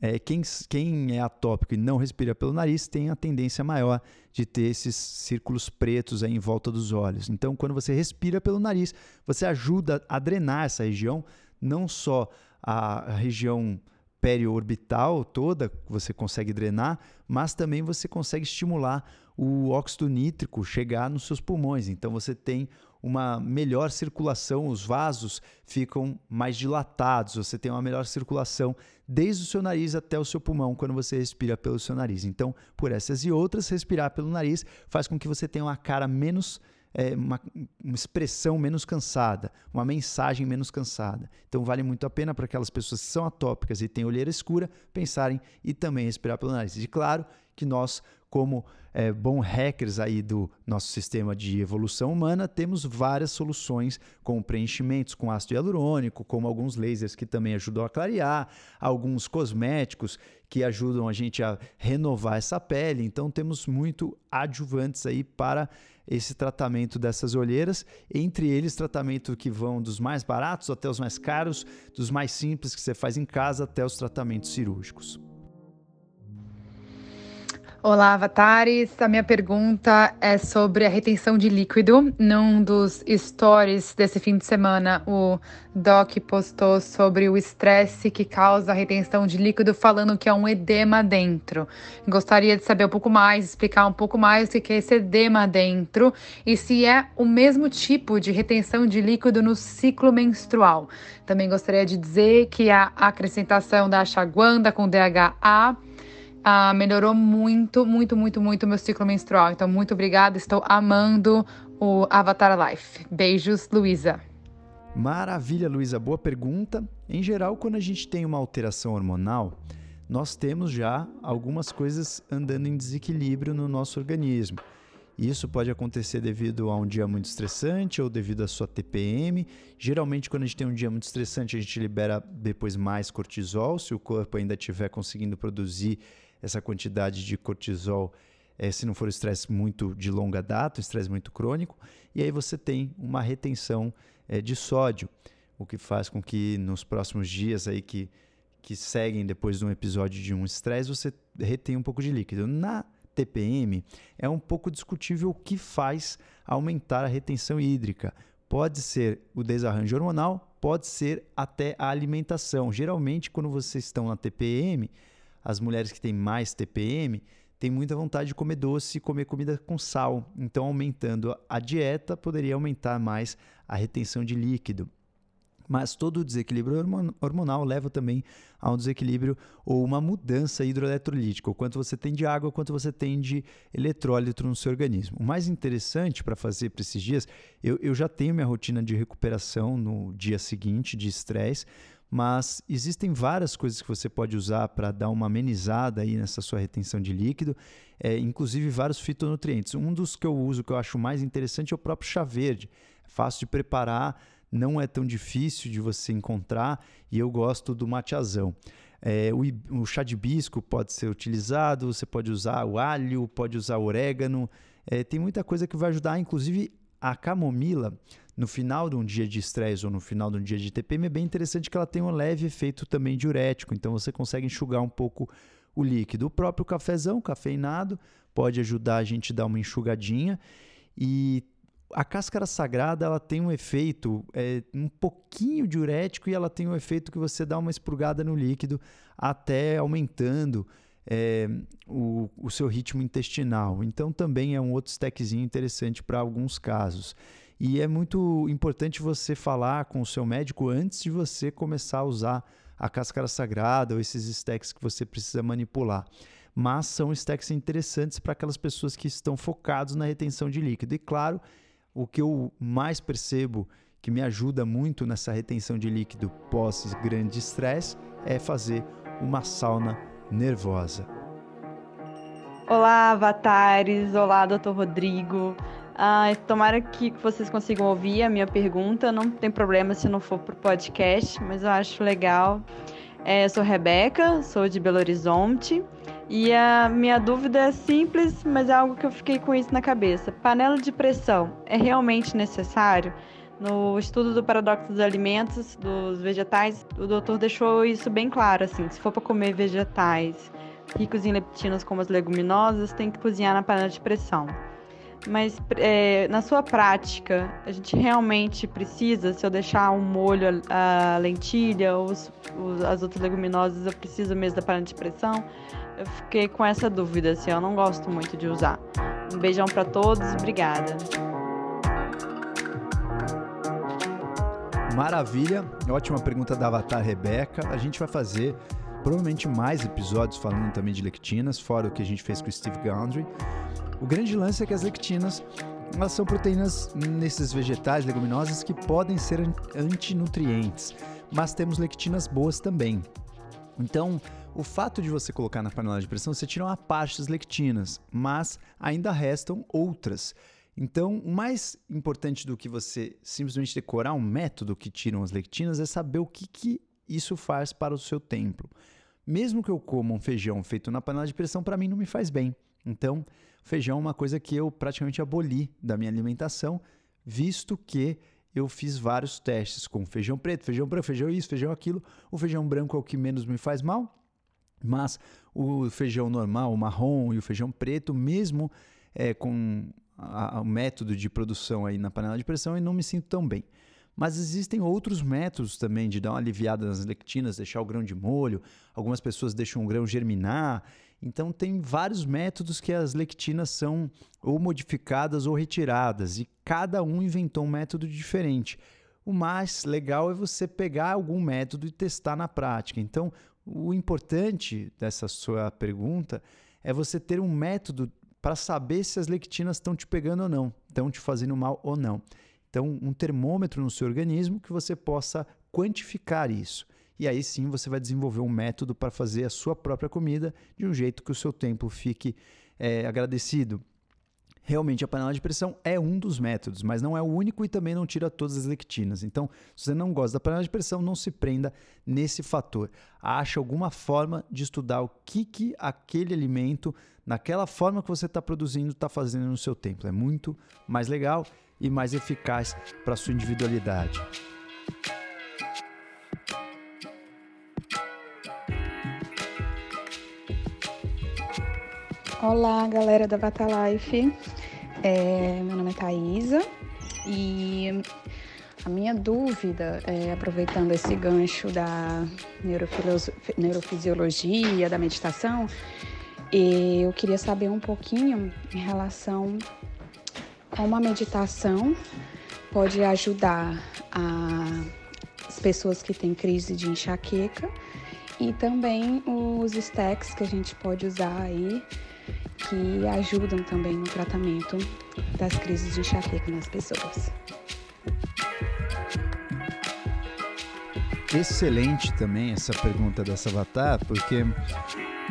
é, quem, quem é atópico e não respira pelo nariz tem a tendência maior de ter esses círculos pretos aí em volta dos olhos. Então, quando você respira pelo nariz, você ajuda a drenar essa região, não só a região periorbital toda você consegue drenar, mas também você consegue estimular o óxido nítrico chegar nos seus pulmões. Então você tem uma melhor circulação, os vasos ficam mais dilatados, você tem uma melhor circulação desde o seu nariz até o seu pulmão quando você respira pelo seu nariz. Então, por essas e outras, respirar pelo nariz faz com que você tenha uma cara menos é, uma, uma, expressão menos cansada, uma mensagem menos cansada. Então vale muito a pena para aquelas pessoas que são atópicas e têm olheira escura pensarem e também respirar pelo nariz. E claro que nós, como é, bom hackers aí do nosso sistema de evolução humana, temos várias soluções com preenchimentos com ácido hialurônico, como alguns lasers que também ajudam a clarear, alguns cosméticos que ajudam a gente a renovar essa pele. Então temos muito adjuvantes aí para esse tratamento dessas olheiras, entre eles tratamento que vão dos mais baratos até os mais caros, dos mais simples que você faz em casa até os tratamentos cirúrgicos. Olá, avatares. A minha pergunta é sobre a retenção de líquido. Num dos stories desse fim de semana, o Doc postou sobre o estresse que causa a retenção de líquido, falando que é um edema dentro. Gostaria de saber um pouco mais, explicar um pouco mais o que é esse edema dentro e se é o mesmo tipo de retenção de líquido no ciclo menstrual. Também gostaria de dizer que a acrescentação da achaguanda com DHA ah, melhorou muito, muito, muito, muito meu ciclo menstrual. Então, muito obrigada. Estou amando o Avatar Life. Beijos, Luísa. Maravilha, Luísa. Boa pergunta. Em geral, quando a gente tem uma alteração hormonal, nós temos já algumas coisas andando em desequilíbrio no nosso organismo. Isso pode acontecer devido a um dia muito estressante ou devido à sua TPM. Geralmente, quando a gente tem um dia muito estressante, a gente libera depois mais cortisol, se o corpo ainda estiver conseguindo produzir essa quantidade de cortisol, é, se não for estresse muito de longa data, estresse muito crônico, e aí você tem uma retenção é, de sódio, o que faz com que nos próximos dias aí que, que seguem depois de um episódio de um estresse, você retenha um pouco de líquido. Na TPM, é um pouco discutível o que faz aumentar a retenção hídrica. Pode ser o desarranjo hormonal, pode ser até a alimentação. Geralmente, quando vocês estão na TPM, as mulheres que têm mais TPM têm muita vontade de comer doce e comer comida com sal. Então, aumentando a dieta, poderia aumentar mais a retenção de líquido. Mas todo o desequilíbrio hormonal leva também a um desequilíbrio ou uma mudança hidroeletrolítica, o quanto você tem de água, o quanto você tem de eletrólito no seu organismo. O mais interessante para fazer para esses dias, eu, eu já tenho minha rotina de recuperação no dia seguinte de estresse, mas existem várias coisas que você pode usar para dar uma amenizada aí nessa sua retenção de líquido, é, inclusive vários fitonutrientes. Um dos que eu uso que eu acho mais interessante é o próprio chá verde. É fácil de preparar, não é tão difícil de você encontrar e eu gosto do mateazão. É, o, o, chá de hibisco pode ser utilizado, você pode usar o alho, pode usar o orégano, é, tem muita coisa que vai ajudar, inclusive a camomila no final de um dia de estresse ou no final de um dia de TPM, é bem interessante que ela tem um leve efeito também diurético, então você consegue enxugar um pouco o líquido. O próprio cafezão, cafeinado, pode ajudar a gente a dar uma enxugadinha e a cáscara sagrada ela tem um efeito é, um pouquinho diurético e ela tem um efeito que você dá uma expurgada no líquido até aumentando é, o, o seu ritmo intestinal. Então também é um outro stackzinho interessante para alguns casos. E é muito importante você falar com o seu médico antes de você começar a usar a cáscara sagrada ou esses stacks que você precisa manipular. Mas são stacks interessantes para aquelas pessoas que estão focados na retenção de líquido. E claro, o que eu mais percebo que me ajuda muito nessa retenção de líquido pós grande estresse é fazer uma sauna nervosa. Olá, avatares! Olá, doutor Rodrigo! Ah, tomara que vocês consigam ouvir a minha pergunta. Não tem problema se não for para o podcast, mas eu acho legal. É, eu sou Rebeca, sou de Belo Horizonte. E a minha dúvida é simples, mas é algo que eu fiquei com isso na cabeça. Panela de pressão é realmente necessário? No estudo do paradoxo dos alimentos, dos vegetais, o doutor deixou isso bem claro, assim, se for para comer vegetais ricos em leptinas como as leguminosas, tem que cozinhar na panela de pressão. Mas é, na sua prática, a gente realmente precisa, se eu deixar um molho, a, a lentilha ou os, os, as outras leguminosas, eu preciso mesmo da panela de pressão? Eu fiquei com essa dúvida, assim, eu não gosto muito de usar. Um beijão para todos, obrigada. Maravilha, ótima pergunta da Avatar Rebeca. A gente vai fazer provavelmente mais episódios falando também de lectinas, fora o que a gente fez com o Steve Gundry. O grande lance é que as lectinas elas são proteínas nesses vegetais, leguminosas, que podem ser antinutrientes, mas temos lectinas boas também. Então, O fato de você colocar na panela de pressão, você tira uma parte das lectinas, mas ainda restam outras. Então, o mais importante do que você simplesmente decorar um método que tiram as lectinas é saber o que, que isso faz para o seu templo. Mesmo que eu coma um feijão feito na panela de pressão, para mim não me faz bem. Então, feijão é uma coisa que eu praticamente aboli da minha alimentação, visto que eu fiz vários testes com feijão preto, feijão branco, feijão isso, feijão aquilo. O feijão branco é o que menos me faz mal, mas o feijão normal, o marrom e o feijão preto, mesmo é, com o método de produção aí na panela de pressão, eu não me sinto tão bem. Mas existem outros métodos também de dar uma aliviada nas lectinas, deixar o grão de molho. Algumas pessoas deixam o grão germinar. Então, tem vários métodos que as lectinas são ou modificadas ou retiradas, e cada um inventou um método diferente. O mais legal é você pegar algum método e testar na prática. Então, o importante dessa sua pergunta é você ter um método para saber se as lectinas estão te pegando ou não, estão te fazendo mal ou não. Então, um termômetro no seu organismo que você possa quantificar isso. E aí sim você vai desenvolver um método para fazer a sua própria comida de um jeito que o seu tempo fique é, agradecido. Realmente, a panela de pressão é um dos métodos, mas não é o único e também não tira todas as lectinas. Então, se você não gosta da panela de pressão, não se prenda nesse fator. Ache alguma forma de estudar o que, que aquele alimento, naquela forma que você está produzindo, está fazendo no seu tempo. É muito mais legal e mais eficaz para a sua individualidade. Olá, galera da Bata Life. É, meu nome é Thaisa e a minha dúvida, é, aproveitando esse gancho da neurofisiologia, da meditação, eu queria saber um pouquinho em relação uma meditação pode ajudar a, as pessoas que têm crise de enxaqueca e também os stacks que a gente pode usar aí que ajudam também no tratamento das crises de enxaqueca nas pessoas. Excelente também essa pergunta dessa Avatar, porque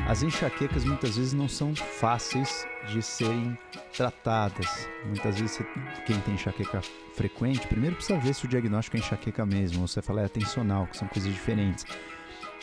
as enxaquecas muitas vezes não são fáceis de serem tratadas. Muitas vezes quem tem enxaqueca frequente, primeiro precisa ver se o diagnóstico é enxaqueca mesmo, ou se é atencional, que são coisas diferentes.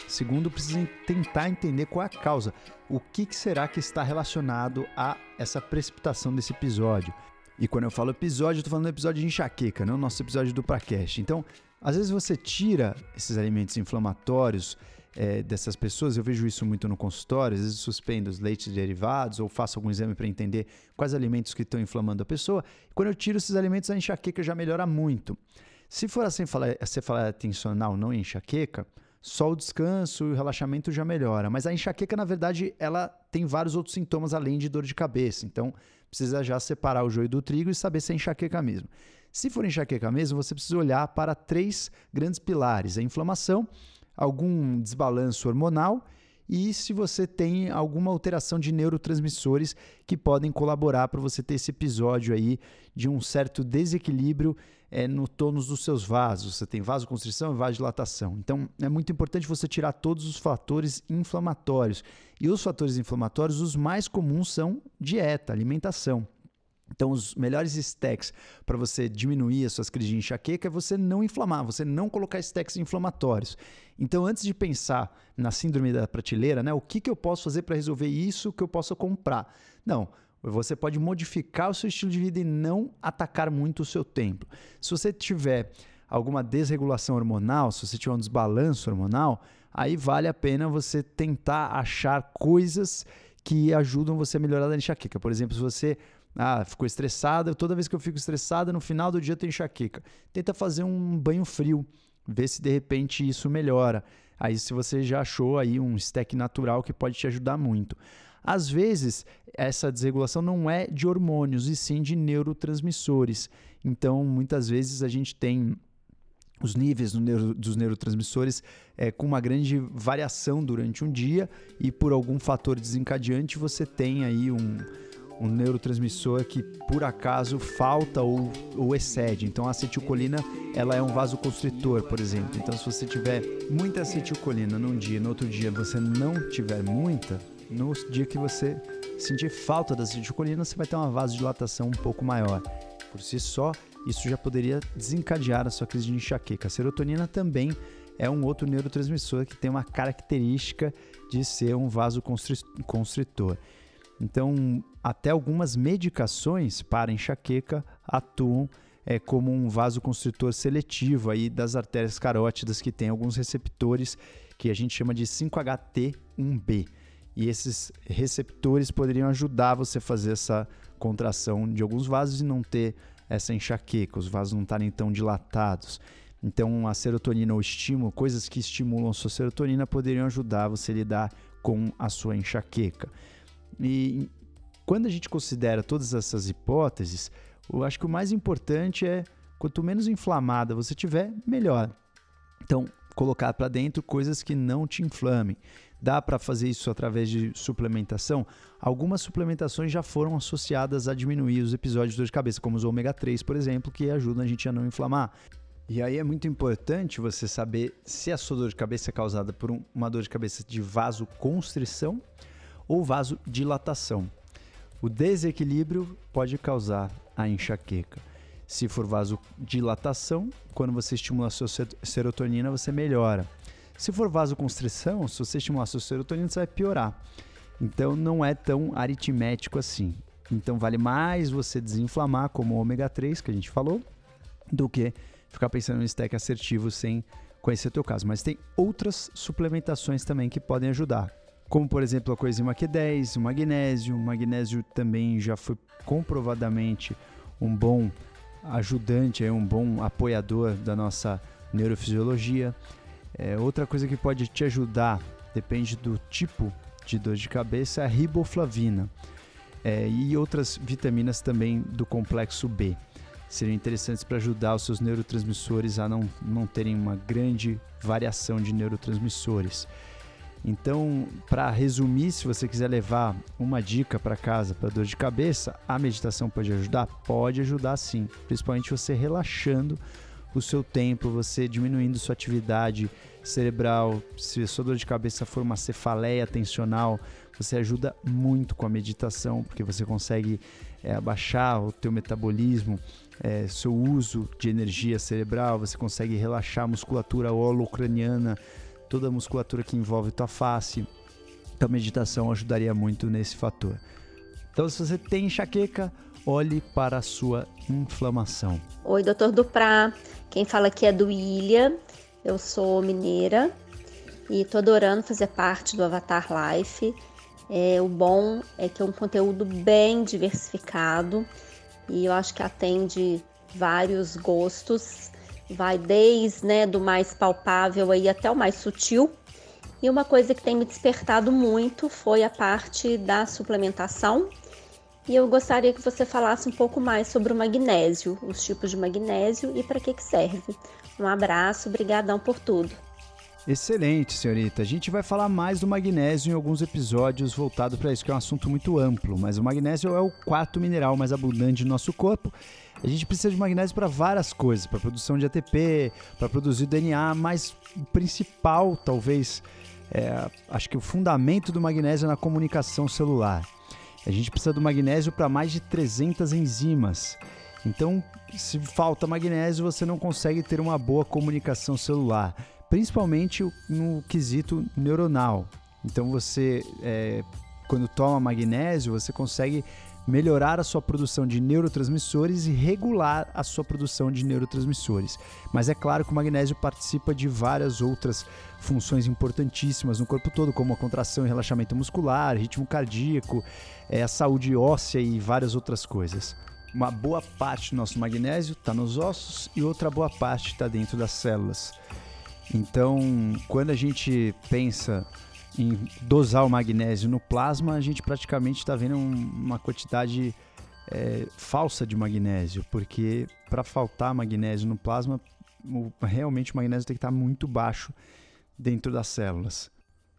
Segundo, precisa tentar entender qual é a causa. O que, será que está relacionado a essa precipitação desse episódio? E quando eu falo episódio, eu estou falando do episódio de enxaqueca, não o nosso episódio do Pracast. Então, às vezes você tira esses alimentos inflamatórios é, dessas pessoas, eu vejo isso muito no consultório, às vezes suspendo os leites derivados ou faço algum exame para entender quais alimentos que estão inflamando a pessoa. E quando eu tiro esses alimentos, a enxaqueca já melhora muito. Se for assim, você falar atencional, não enxaqueca, só o descanso e o relaxamento já melhora. Mas a enxaqueca, na verdade, ela tem vários outros sintomas além de dor de cabeça. Então, precisa já separar o joio do trigo e saber se é enxaqueca mesmo. Se for enxaqueca mesmo, você precisa olhar para três grandes pilares: a inflamação, algum desbalanço hormonal e se você tem alguma alteração de neurotransmissores que podem colaborar para você ter esse episódio aí de um certo desequilíbrio é, no tônus dos seus vasos. Você tem vasoconstrição e vasodilatação. Então é muito importante você tirar todos os fatores inflamatórios. E os fatores inflamatórios, os mais comuns são dieta, alimentação. Então, os melhores stacks para você diminuir as suas crises de enxaqueca é você não inflamar, você não colocar stacks inflamatórios. Então, antes de pensar na síndrome da prateleira, né, o que, que eu posso fazer para resolver isso que eu possa comprar? Não, você pode modificar o seu estilo de vida e não atacar muito o seu tempo. Se você tiver alguma desregulação hormonal, se você tiver um desbalanço hormonal, aí vale a pena você tentar achar coisas que ajudam você a melhorar a enxaqueca. Por exemplo, se você ah, ficou estressada. Toda vez que eu fico estressada, no final do dia eu tenho enxaqueca. Tenta fazer um banho frio, ver se de repente isso melhora. Aí se você já achou aí um stack natural que pode te ajudar muito. Às vezes, essa desregulação não é de hormônios, e sim de neurotransmissores. Então, muitas vezes a gente tem os níveis neuro, dos neurotransmissores é, com uma grande variação durante um dia e por algum fator desencadeante você tem aí um, um neurotransmissor que por acaso falta ou, ou excede. Então a acetilcolina ela é um vasoconstritor, por exemplo. Então se você tiver muita acetilcolina num dia, no outro dia você não tiver muita, no dia que você sentir falta da acetilcolina, você vai ter uma vasodilatação um pouco maior. Por si só, isso já poderia desencadear a sua crise de enxaqueca. A serotonina também é um outro neurotransmissor que tem uma característica de ser um vasoconstritor. Então, até algumas medicações para enxaqueca atuam é, como um vasoconstritor seletivo aí das artérias carótidas que tem alguns receptores que a gente chama de 5HT1B. E esses receptores poderiam ajudar você a fazer essa contração de alguns vasos e não ter essa enxaqueca, os vasos não estarem tão dilatados. Então, a serotonina ou estímulo, coisas que estimulam a sua serotonina, poderiam ajudar você a lidar com a sua enxaqueca. E quando a gente considera todas essas hipóteses, eu acho que o mais importante é quanto menos inflamada você tiver, melhor. Então, colocar para dentro coisas que não te inflamem. Dá para fazer isso através de suplementação? Algumas suplementações já foram associadas a diminuir os episódios de dor de cabeça, como os ômega 3, por exemplo, que ajudam a gente a não inflamar. E aí é muito importante você saber se a sua dor de cabeça é causada por um, uma dor de cabeça de vasoconstrição ou vasodilatação. O desequilíbrio pode causar a enxaqueca. Se for vasodilatação, quando você estimula a sua serotonina, você melhora. Se for vasoconstrição, se você estimular a sua serotonina, você vai piorar. Então não é tão aritmético assim. Então vale mais você desinflamar, como o ômega 3 que a gente falou, do que ficar pensando no stack assertivo sem conhecer o teu caso. Mas tem outras suplementações também que podem ajudar. Como, por exemplo, a coenzima Q10, o magnésio. O magnésio também já foi comprovadamente um bom ajudante, é um bom apoiador da nossa neurofisiologia. É, outra coisa que pode te ajudar, depende do tipo de dor de cabeça, é a riboflavina. É, e outras vitaminas também do complexo B seriam interessantes para ajudar os seus neurotransmissores a não, não terem uma grande variação de neurotransmissores. Então, para resumir, se você quiser levar uma dica para casa para dor de cabeça, a meditação pode ajudar? Pode ajudar sim, principalmente você relaxando o seu tempo, você diminuindo sua atividade cerebral. Se a sua dor de cabeça for uma cefaleia tensional, você ajuda muito com a meditação, porque você consegue é, abaixar o teu metabolismo, é, seu uso de energia cerebral, você consegue relaxar a musculatura holocraniana, toda a musculatura que envolve tua face. Então meditação ajudaria muito nesse fator. Então se você tem enxaqueca, olhe para a sua inflamação. Oi, doutor Duprá. Quem fala aqui é do Ilha. Eu sou mineira e tô adorando fazer parte do Avatar Life. É, o bom é que é um conteúdo bem diversificado e eu acho que atende vários gostos, vai desde né, do mais palpável aí até o mais sutil. E uma coisa que tem me despertado muito foi a parte da suplementação. E eu gostaria que você falasse um pouco mais sobre o magnésio, os tipos de magnésio e para que, que serve. Um abraço, obrigadão por tudo. Excelente, senhorita. A gente vai falar mais do magnésio em alguns episódios voltados para isso, que é um assunto muito amplo. Mas o magnésio é o quarto mineral mais abundante do nosso corpo. A gente precisa de magnésio para várias coisas, para produção de ATP, para produzir DNA, mas o principal, talvez, é, acho que o fundamento do magnésio é na comunicação celular. A gente precisa do magnésio para mais de 300 enzimas. Então, se falta magnésio, você não consegue ter uma boa comunicação celular principalmente no quesito neuronal. Então você, é, quando toma magnésio, você consegue melhorar a sua produção de neurotransmissores e regular a sua produção de neurotransmissores. Mas é claro que o magnésio participa de várias outras funções importantíssimas no corpo todo, como a contração e relaxamento muscular, ritmo cardíaco, é, a saúde óssea e várias outras coisas. Uma boa parte do nosso magnésio está nos ossos e outra boa parte está dentro das células. Então, quando a gente pensa em dosar o magnésio no plasma, a gente praticamente está vendo um, uma quantidade é, falsa de magnésio, porque para faltar magnésio no plasma, realmente o magnésio tem que estar tá muito baixo dentro das células.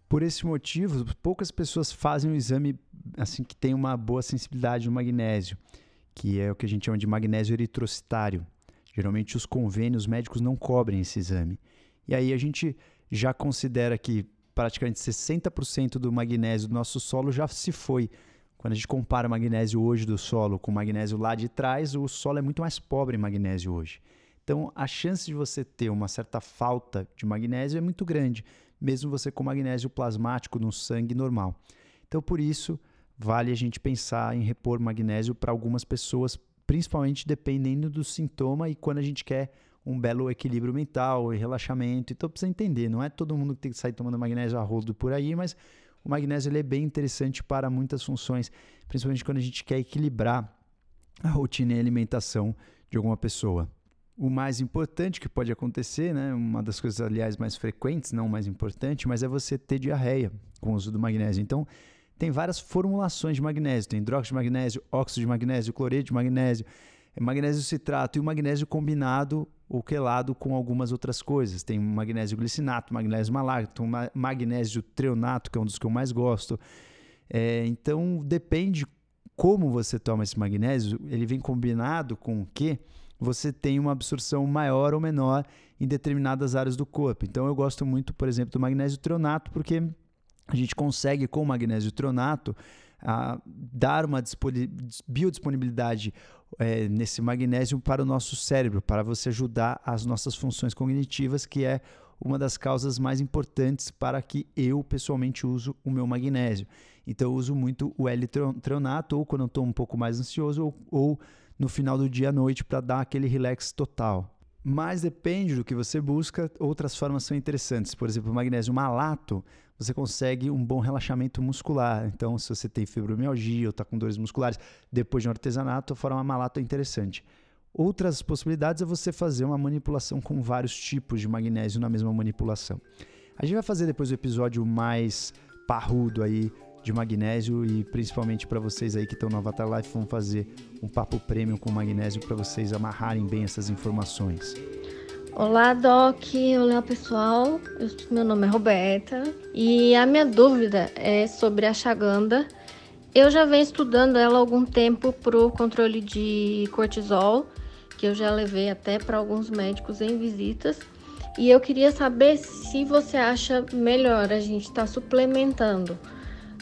Por esse motivo, poucas pessoas fazem o exame assim que tem uma boa sensibilidade no magnésio, que é o que a gente chama de magnésio eritrocitário. Geralmente os convênios médicos não cobrem esse exame. E aí a gente já considera que praticamente 60% do magnésio do nosso solo já se foi. Quando a gente compara o magnésio hoje do solo com o magnésio lá de trás, o solo é muito mais pobre em magnésio hoje. Então, a chance de você ter uma certa falta de magnésio é muito grande, mesmo você com magnésio plasmático no sangue normal. Então, por isso, vale a gente pensar em repor magnésio para algumas pessoas, principalmente dependendo do sintoma e quando a gente quer um belo equilíbrio mental e relaxamento. Então precisa entender, não é todo mundo que tem que sair tomando magnésio a rodo por aí, mas o magnésio ele é bem interessante para muitas funções, principalmente quando a gente quer equilibrar a rotina e alimentação de alguma pessoa. O mais importante que pode acontecer, né, uma das coisas, aliás, mais frequentes, não mais importante, mas é você ter diarreia com o uso do magnésio. Então, tem várias formulações de magnésio: tem hidróxido de magnésio, óxido de magnésio, cloreto de magnésio, magnésio citrato e o magnésio combinado ou quelado com algumas outras coisas. Tem magnésio glicinato, magnésio malato, magnésio treonato, que é um dos que eu mais gosto. É, então, depende como você toma esse magnésio, ele vem combinado com o que você tem uma absorção maior ou menor em determinadas áreas do corpo. Então, eu gosto muito, por exemplo, do magnésio treonato, porque a gente consegue, com o magnésio treonato, a dar uma biodisponibilidade é, nesse magnésio para o nosso cérebro, para você ajudar as nossas funções cognitivas, que é uma das causas mais importantes para que eu pessoalmente uso o meu magnésio. Então eu uso muito o L-treonato, ou quando eu estou um pouco mais ansioso, ou, ou no final do dia à noite para dar aquele relax total. Mas depende do que você busca, outras formas são interessantes. Por exemplo, o magnésio malato, você consegue um bom relaxamento muscular. Então, se você tem fibromialgia ou está com dores musculares, depois de um artesanato, a forma malato é interessante. Outras possibilidades é você fazer uma manipulação com vários tipos de magnésio na mesma manipulação. A gente vai fazer depois o episódio mais parrudo aí de magnésio e principalmente para vocês aí que estão no Avatar Life, vamos fazer um papo premium com magnésio para vocês amarrarem bem essas informações. Olá, Doc. Olá, pessoal. Eu, meu nome é Roberta e a minha dúvida é sobre a Chaganda. Eu já venho estudando ela há algum tempo para o controle de cortisol, que eu já levei até para alguns médicos em visitas. E eu queria saber se você acha melhor a gente estar tá suplementando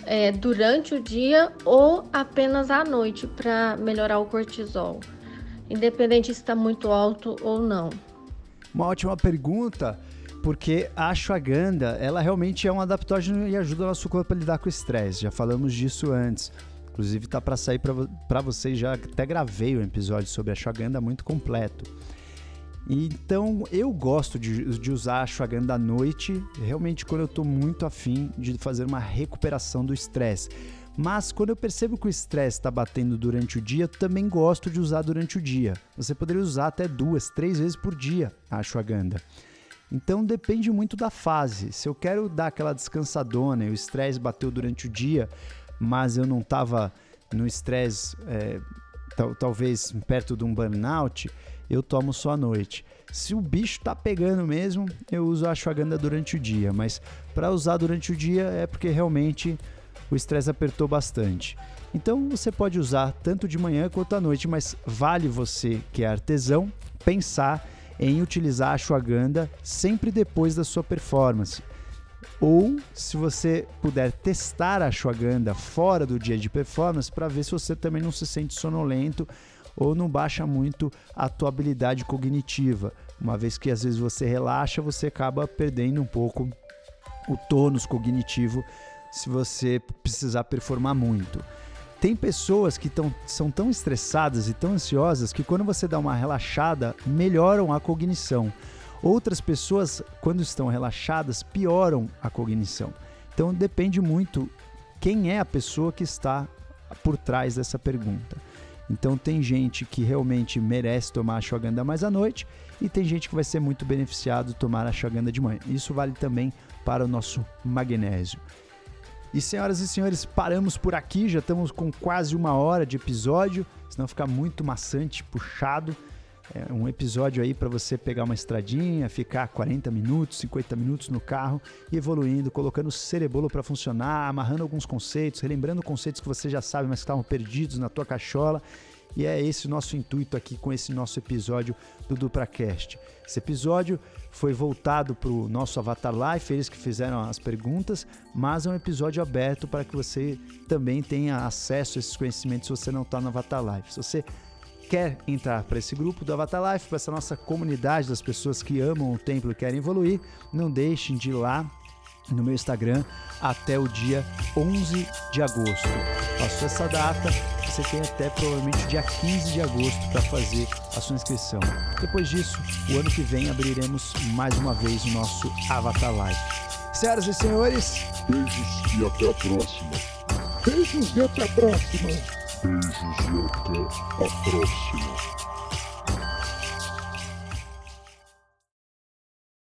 é, durante o dia ou apenas à noite para melhorar o cortisol, independente se está muito alto ou não. Uma ótima pergunta, porque a ashwagandha, ela realmente é um adaptógeno e ajuda o nosso corpo a lidar com o estresse. Já falamos disso antes. Inclusive tá para sair para vocês já até gravei um episódio sobre a ashwagandha muito completo. Então eu gosto de, de usar a ashwagandha à noite, realmente quando eu estou muito afim de fazer uma recuperação do estresse. Mas quando eu percebo que o estresse está batendo durante o dia, também gosto de usar durante o dia. Você poderia usar até duas, três vezes por dia a ashwagandha. Então depende muito da fase. Se eu quero dar aquela descansadona e o estresse bateu durante o dia, mas eu não estava no estresse, é, talvez perto de um burnout, eu tomo só à noite. Se o bicho tá pegando mesmo, eu uso a ashwagandha durante o dia, mas para usar durante o dia é porque realmente o estresse apertou bastante. Então você pode usar tanto de manhã quanto à noite, mas vale você que é artesão pensar em utilizar a ashwagandha sempre depois da sua performance. Ou se você puder testar a ashwagandha fora do dia de performance para ver se você também não se sente sonolento ou não baixa muito a tua habilidade cognitiva. Uma vez que às vezes você relaxa, você acaba perdendo um pouco o tônus cognitivo se você precisar performar muito. Tem pessoas que tão, são tão estressadas e tão ansiosas que quando você dá uma relaxada, melhoram a cognição. Outras pessoas, quando estão relaxadas, pioram a cognição. Então depende muito quem é a pessoa que está por trás dessa pergunta. Então tem gente que realmente merece tomar a ashwagandha mais à noite e tem gente que vai ser muito beneficiado tomar a ashwagandha de manhã. Isso vale também para o nosso magnésio. E senhoras e senhores, paramos por aqui, já estamos com quase uma hora de episódio, senão fica muito maçante, puxado. É um episódio aí para você pegar uma estradinha, ficar 40 minutos, 50 minutos no carro evoluindo, colocando o cerebolo para funcionar, amarrando alguns conceitos, relembrando conceitos que você já sabe, mas que estavam perdidos na tua cachola. E é esse o nosso intuito aqui com esse nosso episódio do DupraCast. Esse episódio foi voltado para o nosso Avatar Life, eles que fizeram as perguntas, mas é um episódio aberto para que você também tenha acesso a esses conhecimentos se você não está no Avatar Life. Se você quer entrar para esse grupo do Avatar Life, para essa nossa comunidade das pessoas que amam o templo e querem evoluir, não deixem de ir lá no meu Instagram até o dia 11 de agosto. Passou essa data, você tem até provavelmente dia 15 de agosto para fazer a sua inscrição. Depois disso, o ano que vem abriremos mais uma vez o nosso Avatar Live. Senhoras e senhores, beijos e até a próxima. Beijos e até a próxima. Beijos e até a próxima.